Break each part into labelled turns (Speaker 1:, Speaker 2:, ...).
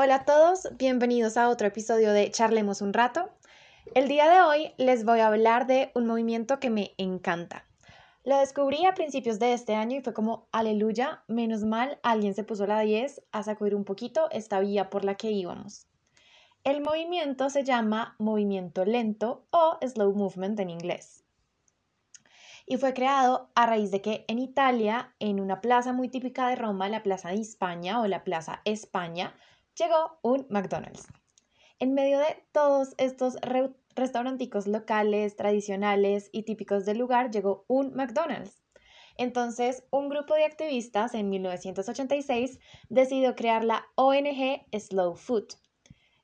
Speaker 1: Hola a todos, bienvenidos a otro episodio de Charlemos un rato. El día de hoy les voy a hablar de un movimiento que me encanta. Lo descubrí a principios de este año y fue como, aleluya, menos mal, alguien se puso la 10 a sacudir un poquito esta vía por la que íbamos. El movimiento se llama movimiento lento o slow movement en inglés. Y fue creado a raíz de que en Italia, en una plaza muy típica de Roma, la Plaza de España o la Plaza España, llegó un McDonald's. En medio de todos estos restauranticos locales, tradicionales y típicos del lugar, llegó un McDonald's. Entonces, un grupo de activistas en 1986 decidió crear la ONG Slow Food.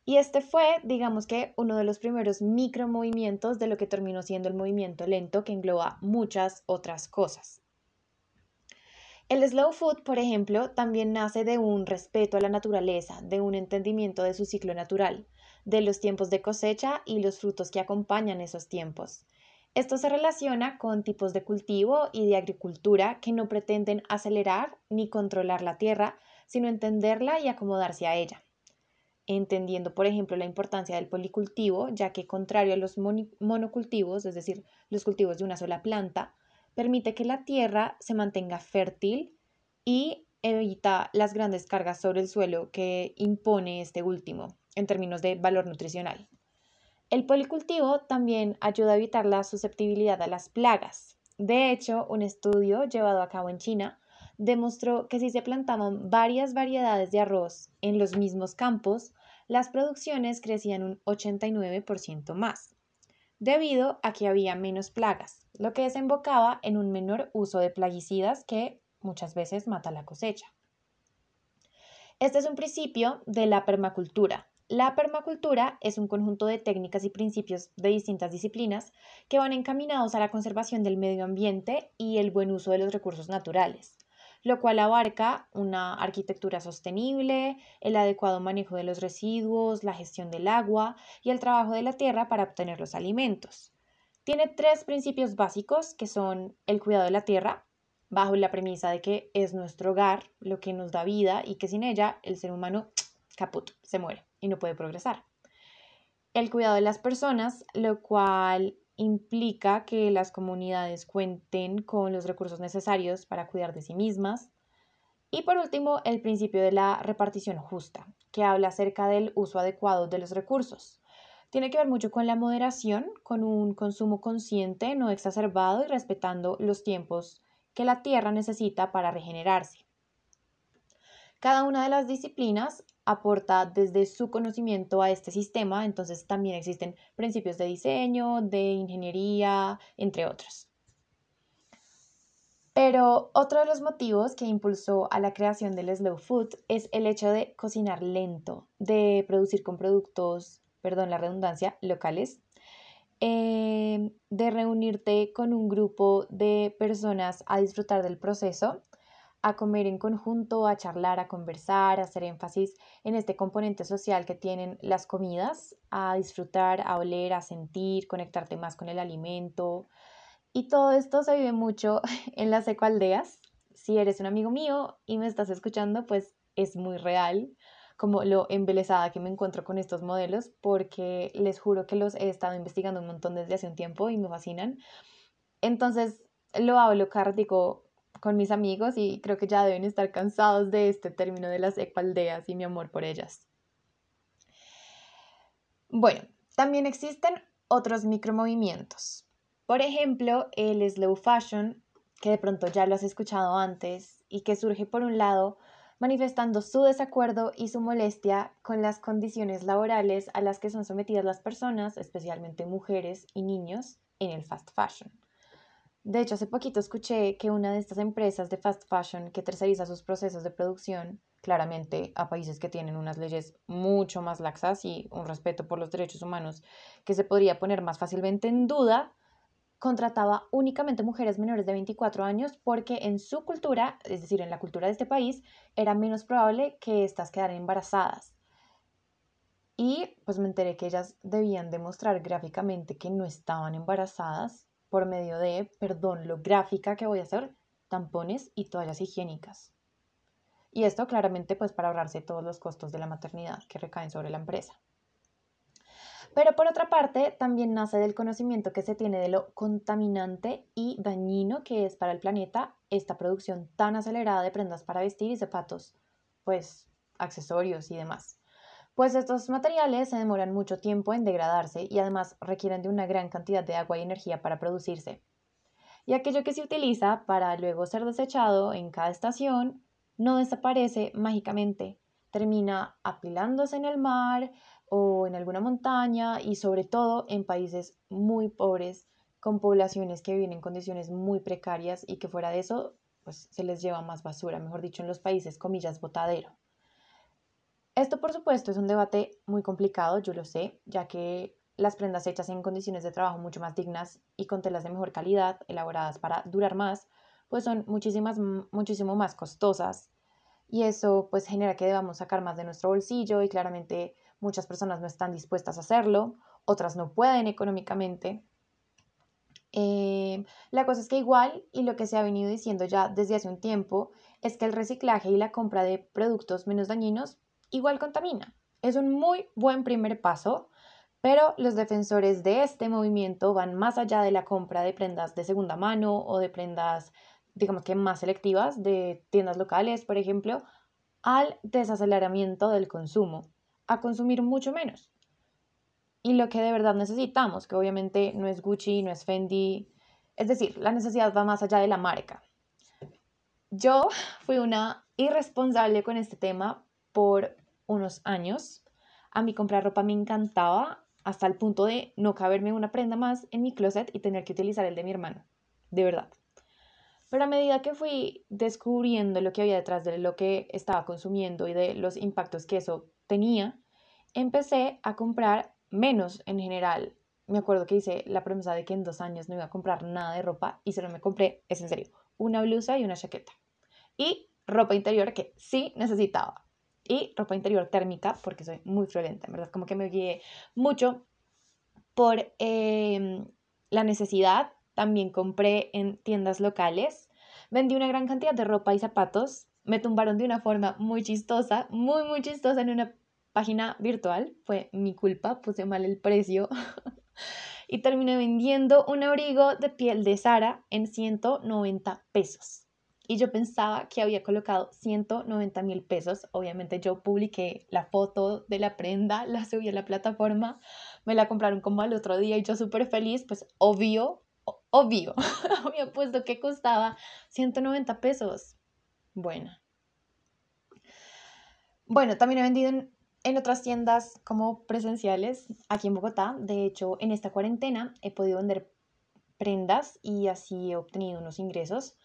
Speaker 1: Y este fue, digamos que, uno de los primeros micromovimientos de lo que terminó siendo el movimiento lento que engloba muchas otras cosas. El slow food, por ejemplo, también nace de un respeto a la naturaleza, de un entendimiento de su ciclo natural, de los tiempos de cosecha y los frutos que acompañan esos tiempos. Esto se relaciona con tipos de cultivo y de agricultura que no pretenden acelerar ni controlar la tierra, sino entenderla y acomodarse a ella. Entendiendo, por ejemplo, la importancia del policultivo, ya que contrario a los monocultivos, es decir, los cultivos de una sola planta, permite que la tierra se mantenga fértil y evita las grandes cargas sobre el suelo que impone este último en términos de valor nutricional. El policultivo también ayuda a evitar la susceptibilidad a las plagas. De hecho, un estudio llevado a cabo en China demostró que si se plantaban varias variedades de arroz en los mismos campos, las producciones crecían un 89% más debido a que había menos plagas, lo que desembocaba en un menor uso de plaguicidas que muchas veces mata la cosecha. Este es un principio de la permacultura. La permacultura es un conjunto de técnicas y principios de distintas disciplinas que van encaminados a la conservación del medio ambiente y el buen uso de los recursos naturales lo cual abarca una arquitectura sostenible, el adecuado manejo de los residuos, la gestión del agua y el trabajo de la tierra para obtener los alimentos. Tiene tres principios básicos que son el cuidado de la tierra, bajo la premisa de que es nuestro hogar, lo que nos da vida y que sin ella el ser humano caput, se muere y no puede progresar. El cuidado de las personas, lo cual implica que las comunidades cuenten con los recursos necesarios para cuidar de sí mismas. Y por último, el principio de la repartición justa, que habla acerca del uso adecuado de los recursos. Tiene que ver mucho con la moderación, con un consumo consciente, no exacerbado y respetando los tiempos que la tierra necesita para regenerarse. Cada una de las disciplinas aporta desde su conocimiento a este sistema, entonces también existen principios de diseño, de ingeniería, entre otros. Pero otro de los motivos que impulsó a la creación del slow food es el hecho de cocinar lento, de producir con productos, perdón la redundancia, locales, eh, de reunirte con un grupo de personas a disfrutar del proceso a comer en conjunto, a charlar, a conversar, a hacer énfasis en este componente social que tienen las comidas, a disfrutar, a oler, a sentir, conectarte más con el alimento. Y todo esto se vive mucho en las ecoaldeas. Si eres un amigo mío y me estás escuchando, pues es muy real como lo embelesada que me encuentro con estos modelos, porque les juro que los he estado investigando un montón desde hace un tiempo y me fascinan. Entonces lo hablo cárdico con mis amigos y creo que ya deben estar cansados de este término de las ecoaldeas y mi amor por ellas. Bueno, también existen otros micromovimientos. Por ejemplo, el slow fashion, que de pronto ya lo has escuchado antes y que surge por un lado manifestando su desacuerdo y su molestia con las condiciones laborales a las que son sometidas las personas, especialmente mujeres y niños, en el fast fashion. De hecho, hace poquito escuché que una de estas empresas de fast fashion que terceriza sus procesos de producción, claramente a países que tienen unas leyes mucho más laxas y un respeto por los derechos humanos que se podría poner más fácilmente en duda, contrataba únicamente mujeres menores de 24 años porque en su cultura, es decir, en la cultura de este país, era menos probable que éstas quedaran embarazadas. Y pues me enteré que ellas debían demostrar gráficamente que no estaban embarazadas por medio de, perdón, lo gráfica que voy a hacer, tampones y toallas higiénicas. Y esto claramente pues para ahorrarse todos los costos de la maternidad que recaen sobre la empresa. Pero por otra parte, también nace del conocimiento que se tiene de lo contaminante y dañino que es para el planeta esta producción tan acelerada de prendas para vestir y zapatos, pues accesorios y demás. Pues estos materiales se demoran mucho tiempo en degradarse y además requieren de una gran cantidad de agua y energía para producirse. Y aquello que se utiliza para luego ser desechado en cada estación no desaparece mágicamente, termina apilándose en el mar, o en alguna montaña y sobre todo en países muy pobres con poblaciones que viven en condiciones muy precarias y que fuera de eso pues se les lleva más basura, mejor dicho en los países comillas botadero. Esto por supuesto es un debate muy complicado, yo lo sé, ya que las prendas hechas en condiciones de trabajo mucho más dignas y con telas de mejor calidad, elaboradas para durar más, pues son muchísimas, muchísimo más costosas y eso pues genera que debamos sacar más de nuestro bolsillo y claramente muchas personas no están dispuestas a hacerlo, otras no pueden económicamente. Eh, la cosa es que igual, y lo que se ha venido diciendo ya desde hace un tiempo, es que el reciclaje y la compra de productos menos dañinos igual contamina. Es un muy buen primer paso, pero los defensores de este movimiento van más allá de la compra de prendas de segunda mano o de prendas, digamos que más selectivas, de tiendas locales, por ejemplo, al desaceleramiento del consumo a consumir mucho menos. Y lo que de verdad necesitamos, que obviamente no es Gucci, no es Fendi, es decir, la necesidad va más allá de la marca. Yo fui una irresponsable con este tema por unos años. A mí comprar ropa me encantaba hasta el punto de no caberme una prenda más en mi closet y tener que utilizar el de mi hermano. De verdad. Pero a medida que fui descubriendo lo que había detrás de lo que estaba consumiendo y de los impactos que eso tenía, empecé a comprar menos en general. Me acuerdo que hice la promesa de que en dos años no iba a comprar nada de ropa y solo me compré, es en serio, una blusa y una chaqueta. Y ropa interior que sí necesitaba. Y ropa interior térmica porque soy muy friolenta, en verdad, como que me guié mucho por em, la necesidad. También compré en tiendas locales. Vendí una gran cantidad de ropa y zapatos me tumbaron de una forma muy chistosa, muy, muy chistosa en una página virtual. Fue mi culpa, puse mal el precio. y terminé vendiendo un abrigo de piel de Sara en 190 pesos. Y yo pensaba que había colocado 190 mil pesos. Obviamente yo publiqué la foto de la prenda, la subí a la plataforma, me la compraron como al otro día y yo súper feliz, pues obvio, obvio, había puesto que costaba 190 pesos. Bueno. Bueno, también he vendido en, otras tiendas como presenciales aquí en Bogotá. De hecho, en esta cuarentena he podido vender prendas y así he obtenido unos ingresos.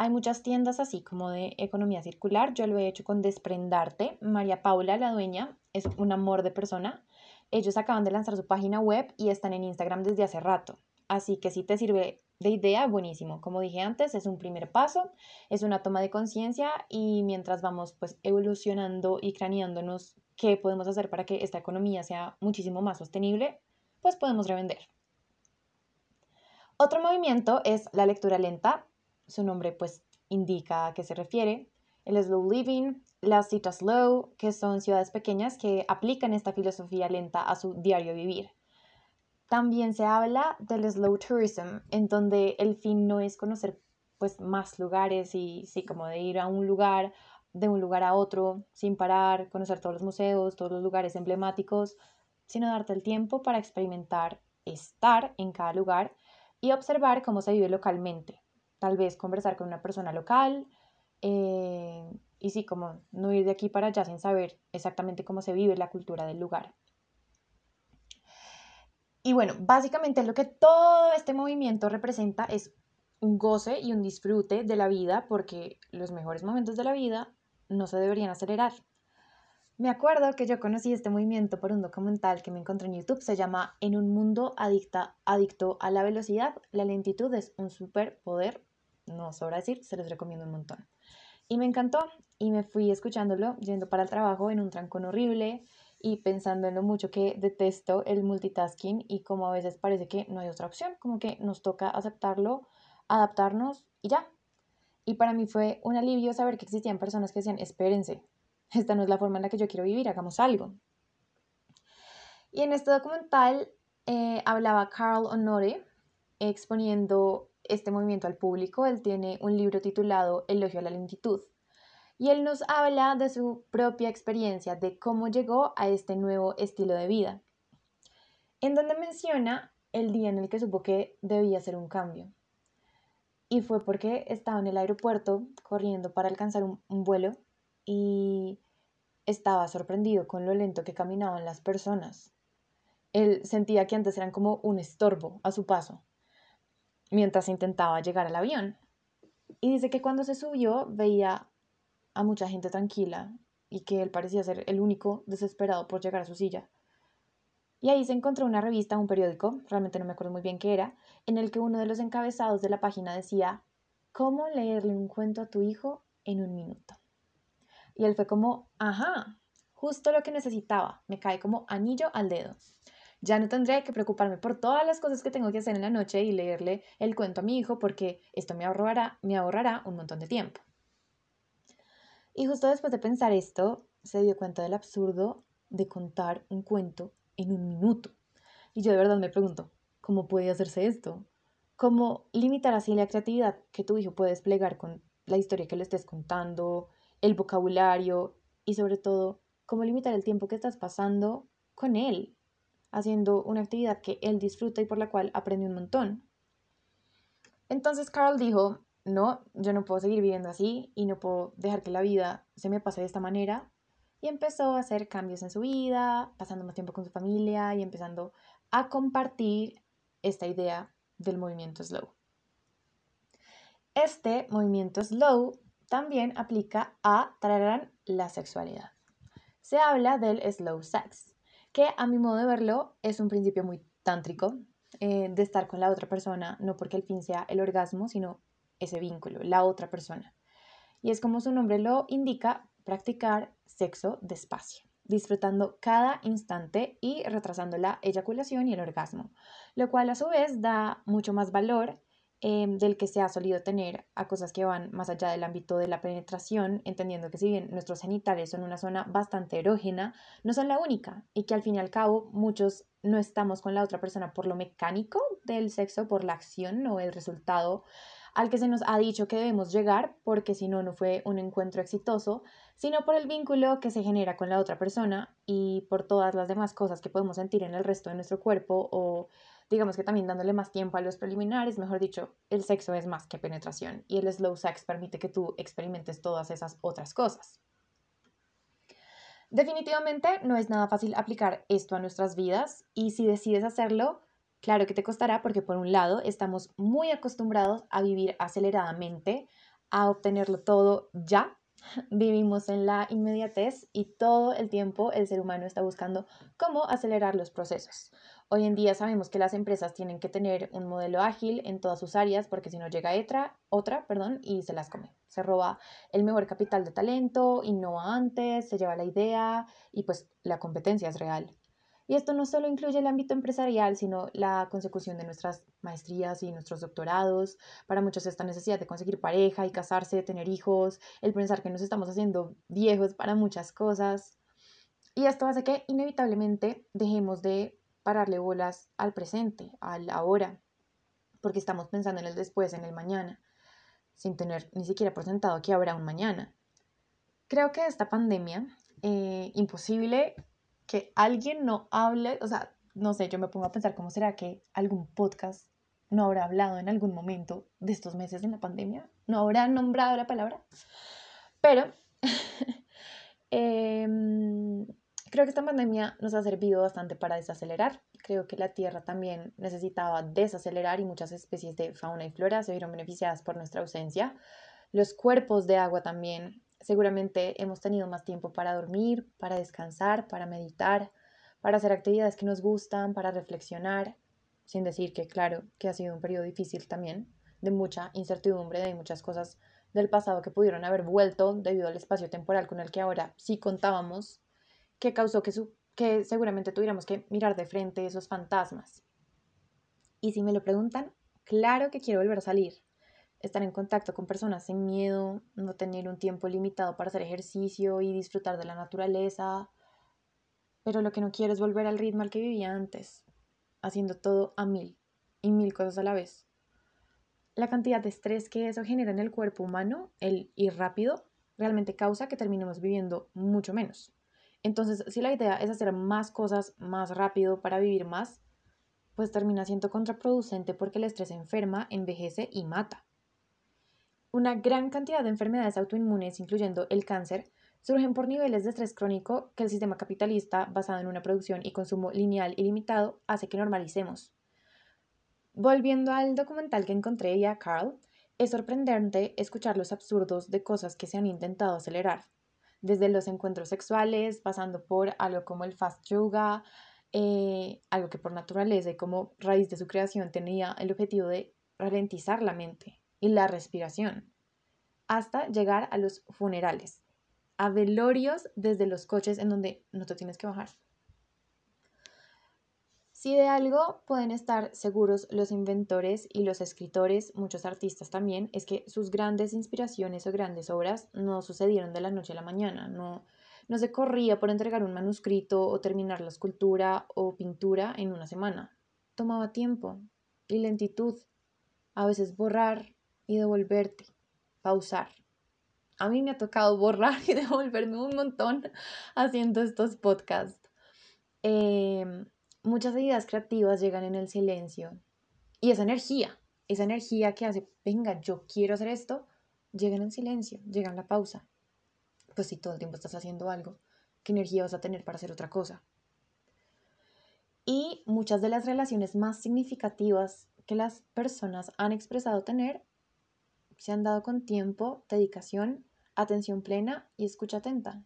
Speaker 1: Hay muchas tiendas así como de economía circular. Yo lo he hecho con Desprendarte. María Paula, la dueña, es un amor de persona. Ellos acaban de lanzar su página web y están en Instagram desde hace rato. Así que si te sirve de idea, buenísimo. Como dije antes, es un primer paso, es una toma de conciencia y mientras vamos pues evolucionando y craneándonos qué podemos hacer para que esta economía sea muchísimo más sostenible, pues podemos revender. Otro movimiento es la lectura lenta. Su nombre pues indica a qué se refiere. El slow living, las citas slow, que son ciudades pequeñas que aplican esta filosofía lenta a su diario vivir. También se habla del slow tourism, en donde el fin no es conocer pues más lugares y sí, como de ir a un lugar, de un lugar a otro, sin parar, conocer todos los museos, todos los lugares emblemáticos, sino darte el tiempo para experimentar, estar en cada lugar y observar cómo se vive localmente. Tal vez conversar con una persona local eh, y sí, como no ir de aquí para allá sin saber exactamente cómo se vive la cultura del lugar. Y bueno, básicamente lo que todo este movimiento representa es un goce y un disfrute de la vida porque los mejores momentos de la vida no se deberían acelerar. Me acuerdo que yo conocí este movimiento por un documental que me encontré en YouTube, se llama En un mundo adicta, adicto a la velocidad, la lentitud es un superpoder, no sobra decir, se los recomiendo un montón. Y me encantó y me fui escuchándolo yendo para el trabajo en un trancón horrible, y pensando en lo mucho que detesto el multitasking y como a veces parece que no hay otra opción, como que nos toca aceptarlo, adaptarnos y ya. Y para mí fue un alivio saber que existían personas que decían, espérense, esta no es la forma en la que yo quiero vivir, hagamos algo. Y en este documental eh, hablaba Carl Honore exponiendo este movimiento al público. Él tiene un libro titulado Elogio a la lentitud. Y él nos habla de su propia experiencia, de cómo llegó a este nuevo estilo de vida, en donde menciona el día en el que supo que debía hacer un cambio. Y fue porque estaba en el aeropuerto corriendo para alcanzar un, un vuelo y estaba sorprendido con lo lento que caminaban las personas. Él sentía que antes eran como un estorbo a su paso, mientras intentaba llegar al avión. Y dice que cuando se subió veía a mucha gente tranquila y que él parecía ser el único desesperado por llegar a su silla. Y ahí se encontró una revista, un periódico, realmente no me acuerdo muy bien qué era, en el que uno de los encabezados de la página decía, ¿cómo leerle un cuento a tu hijo en un minuto? Y él fue como, ajá, justo lo que necesitaba, me cae como anillo al dedo. Ya no tendré que preocuparme por todas las cosas que tengo que hacer en la noche y leerle el cuento a mi hijo porque esto me ahorrará, me ahorrará un montón de tiempo. Y justo después de pensar esto, se dio cuenta del absurdo de contar un cuento en un minuto. Y yo de verdad me pregunto, ¿cómo puede hacerse esto? ¿Cómo limitar así la creatividad que tu hijo puede desplegar con la historia que le estés contando, el vocabulario y sobre todo, cómo limitar el tiempo que estás pasando con él, haciendo una actividad que él disfruta y por la cual aprende un montón? Entonces Carl dijo, no, yo no puedo seguir viviendo así y no puedo dejar que la vida se me pase de esta manera. Y empezó a hacer cambios en su vida, pasando más tiempo con su familia y empezando a compartir esta idea del movimiento slow. Este movimiento slow también aplica a la sexualidad. Se habla del slow sex, que a mi modo de verlo es un principio muy tántrico eh, de estar con la otra persona, no porque el fin sea el orgasmo, sino ese vínculo, la otra persona. Y es como su nombre lo indica, practicar sexo despacio, disfrutando cada instante y retrasando la eyaculación y el orgasmo, lo cual a su vez da mucho más valor Em, del que se ha solido tener a cosas que van más allá del ámbito de la penetración, entendiendo que si bien nuestros genitales son una zona bastante erógena, no son la única y que al fin y al cabo muchos no estamos con la otra persona por lo mecánico del sexo, por la acción o el resultado al que se nos ha dicho que debemos llegar, porque si no, no fue un encuentro exitoso, sino por el vínculo que se genera con la otra persona y por todas las demás cosas que podemos sentir en el resto de nuestro cuerpo o digamos que también dándole más tiempo a los preliminares, mejor dicho, el sexo es más que penetración y el slow sex permite que tú experimentes todas esas otras cosas. Definitivamente no es nada fácil aplicar esto a nuestras vidas y si decides hacerlo, claro que te costará porque por un lado estamos muy acostumbrados a vivir aceleradamente, a obtenerlo todo ya. Vivimos en la inmediatez y todo el tiempo el ser humano está buscando cómo acelerar los procesos. Hoy en día sabemos que las empresas tienen que tener un modelo ágil en todas sus áreas porque si no llega otra, otra perdón, y se las come. Se roba el mejor capital de talento, innova antes, se lleva la idea y pues la competencia es real. Y esto no solo incluye el ámbito empresarial, sino la consecución de nuestras maestrías y nuestros doctorados. Para muchos esta necesidad de conseguir pareja y casarse, tener hijos, el pensar que nos estamos haciendo viejos para muchas cosas. Y esto hace que inevitablemente dejemos de pararle bolas al presente, al ahora, porque estamos pensando en el después, en el mañana, sin tener ni siquiera presentado que habrá un mañana. Creo que esta pandemia, eh, imposible que alguien no hable, o sea, no sé, yo me pongo a pensar cómo será que algún podcast no habrá hablado en algún momento de estos meses en la pandemia, no habrá nombrado la palabra, pero eh, Creo que esta pandemia nos ha servido bastante para desacelerar. Creo que la Tierra también necesitaba desacelerar y muchas especies de fauna y flora se vieron beneficiadas por nuestra ausencia. Los cuerpos de agua también. Seguramente hemos tenido más tiempo para dormir, para descansar, para meditar, para hacer actividades que nos gustan, para reflexionar, sin decir que, claro, que ha sido un periodo difícil también, de mucha incertidumbre, de muchas cosas del pasado que pudieron haber vuelto debido al espacio temporal con el que ahora sí contábamos que causó que, su, que seguramente tuviéramos que mirar de frente esos fantasmas. Y si me lo preguntan, claro que quiero volver a salir. estar en contacto con personas sin miedo, no tener un tiempo limitado para hacer ejercicio y disfrutar de la naturaleza. Pero lo que no quiero es volver al ritmo al que vivía antes, haciendo todo a mil y mil cosas a la vez. La cantidad de estrés que eso genera en el cuerpo humano, el ir rápido, realmente causa que terminemos viviendo mucho menos. Entonces, si la idea es hacer más cosas más rápido para vivir más, pues termina siendo contraproducente porque el estrés enferma, envejece y mata. Una gran cantidad de enfermedades autoinmunes, incluyendo el cáncer, surgen por niveles de estrés crónico que el sistema capitalista, basado en una producción y consumo lineal y limitado, hace que normalicemos. Volviendo al documental que encontré y a Carl, es sorprendente escuchar los absurdos de cosas que se han intentado acelerar, desde los encuentros sexuales, pasando por algo como el fast yoga, eh, algo que por naturaleza y como raíz de su creación tenía el objetivo de ralentizar la mente y la respiración, hasta llegar a los funerales, a velorios desde los coches en donde no te tienes que bajar. Si de algo pueden estar seguros los inventores y los escritores, muchos artistas también, es que sus grandes inspiraciones o grandes obras no sucedieron de la noche a la mañana, no, no se corría por entregar un manuscrito o terminar la escultura o pintura en una semana. Tomaba tiempo y lentitud, a veces borrar y devolverte, pausar. A mí me ha tocado borrar y devolverme un montón haciendo estos podcasts. Eh, muchas ideas creativas llegan en el silencio. Y esa energía, esa energía que hace, venga, yo quiero hacer esto, llega en el silencio, llega en la pausa. Pues si todo el tiempo estás haciendo algo, ¿qué energía vas a tener para hacer otra cosa? Y muchas de las relaciones más significativas que las personas han expresado tener se han dado con tiempo, dedicación, atención plena y escucha atenta.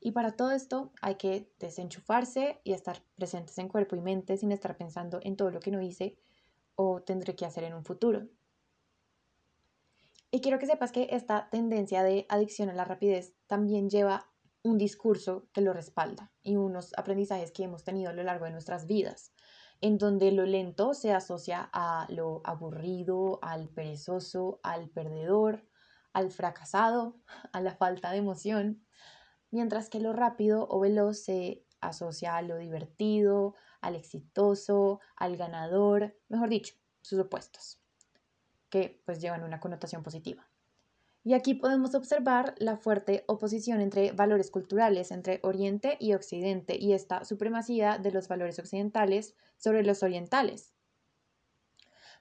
Speaker 1: Y para todo esto hay que desenchufarse y estar presentes en cuerpo y mente sin estar pensando en todo lo que no hice o tendré que hacer en un futuro. Y quiero que sepas que esta tendencia de adicción a la rapidez también lleva un discurso que lo respalda y unos aprendizajes que hemos tenido a lo largo de nuestras vidas, en donde lo lento se asocia a lo aburrido, al perezoso, al perdedor, al fracasado, a la falta de emoción, mientras que lo rápido o veloz se asocia a lo divertido, al exitoso, al ganador, mejor dicho, sus opuestos, que pues llevan una connotación positiva. Y aquí podemos observar la fuerte oposición entre valores culturales entre Oriente y Occidente y esta supremacía de los valores occidentales sobre los orientales.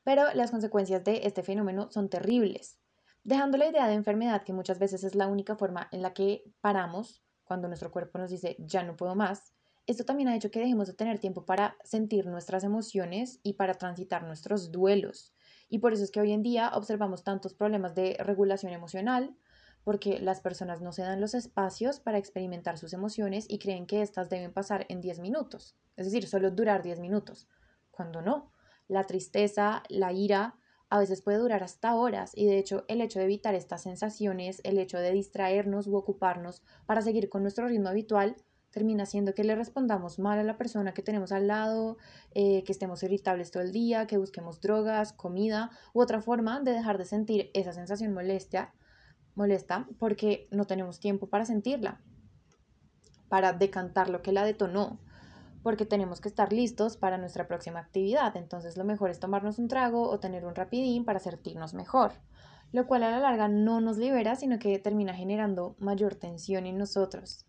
Speaker 1: Pero las consecuencias de este fenómeno son terribles, dejando la idea de enfermedad que muchas veces es la única forma en la que paramos cuando nuestro cuerpo nos dice ya no puedo más, esto también ha hecho que dejemos de tener tiempo para sentir nuestras emociones y para transitar nuestros duelos. Y por eso es que hoy en día observamos tantos problemas de regulación emocional, porque las personas no se dan los espacios para experimentar sus emociones y creen que éstas deben pasar en 10 minutos, es decir, solo durar 10 minutos, cuando no. La tristeza, la ira, a veces puede durar hasta horas y de hecho el hecho de evitar estas sensaciones, el hecho de distraernos u ocuparnos para seguir con nuestro ritmo habitual, termina haciendo que le respondamos mal a la persona que tenemos al lado, eh, que estemos irritables todo el día, que busquemos drogas, comida u otra forma de dejar de sentir esa sensación molesta porque no tenemos tiempo para sentirla, para decantar lo que la detonó porque tenemos que estar listos para nuestra próxima actividad. Entonces lo mejor es tomarnos un trago o tener un rapidín para sentirnos mejor, lo cual a la larga no nos libera, sino que termina generando mayor tensión en nosotros.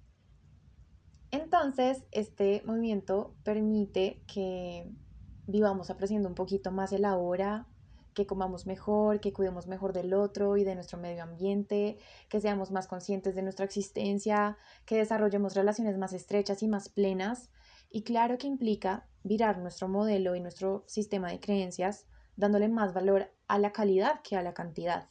Speaker 1: Entonces, este movimiento permite que vivamos apreciando un poquito más el ahora, que comamos mejor, que cuidemos mejor del otro y de nuestro medio ambiente, que seamos más conscientes de nuestra existencia, que desarrollemos relaciones más estrechas y más plenas y claro que implica virar nuestro modelo y nuestro sistema de creencias dándole más valor a la calidad que a la cantidad.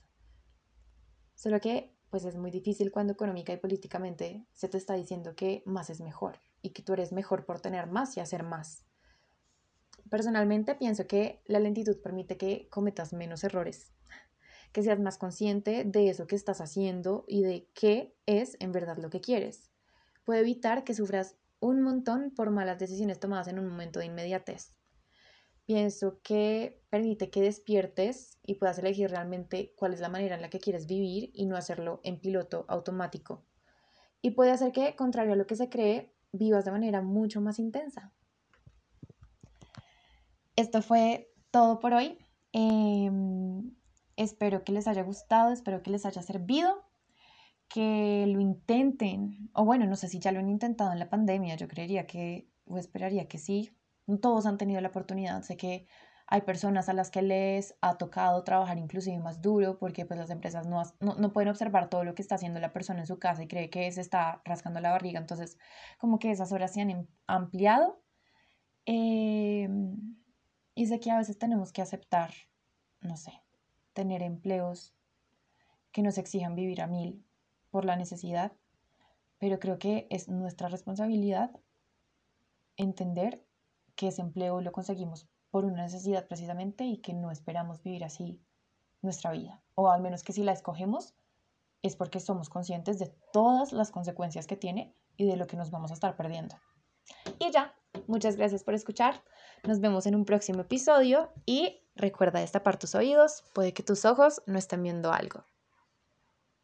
Speaker 1: Solo que pues es muy difícil cuando económica y políticamente se te está diciendo que más es mejor y que tú eres mejor por tener más y hacer más. Personalmente pienso que la lentitud permite que cometas menos errores, que seas más consciente de eso que estás haciendo y de qué es en verdad lo que quieres. Puede evitar que sufras un montón por malas decisiones tomadas en un momento de inmediatez. Pienso que permite que despiertes y puedas elegir realmente cuál es la manera en la que quieres vivir y no hacerlo en piloto automático. Y puede hacer que, contrario a lo que se cree, vivas de manera mucho más intensa. Esto fue todo por hoy. Em, espero que les haya gustado, espero que les haya servido, que lo intenten, o bueno, no sé si ya lo han intentado en la pandemia, yo creería que, o esperaría que sí, todos han tenido la oportunidad, sé que hay personas a las que les ha tocado trabajar inclusive más duro porque pues las empresas no, no, pueden observar todo lo que está haciendo la persona en su casa y cree que se está rascando la barriga. Entonces, como que esas horas se han ampliado. Em, y sé que a veces tenemos que aceptar, no sé, tener empleos que nos exijan vivir a mil por la necesidad, pero creo que es nuestra responsabilidad entender que ese empleo lo conseguimos por una necesidad precisamente y que no esperamos vivir así nuestra vida. O al menos que si la escogemos es porque somos conscientes de todas las consecuencias que tiene y de lo que nos vamos a estar perdiendo. Y ya, muchas gracias por escuchar. Nos vemos en un próximo episodio y recuerda destapar tus oídos, puede que tus ojos no estén viendo algo.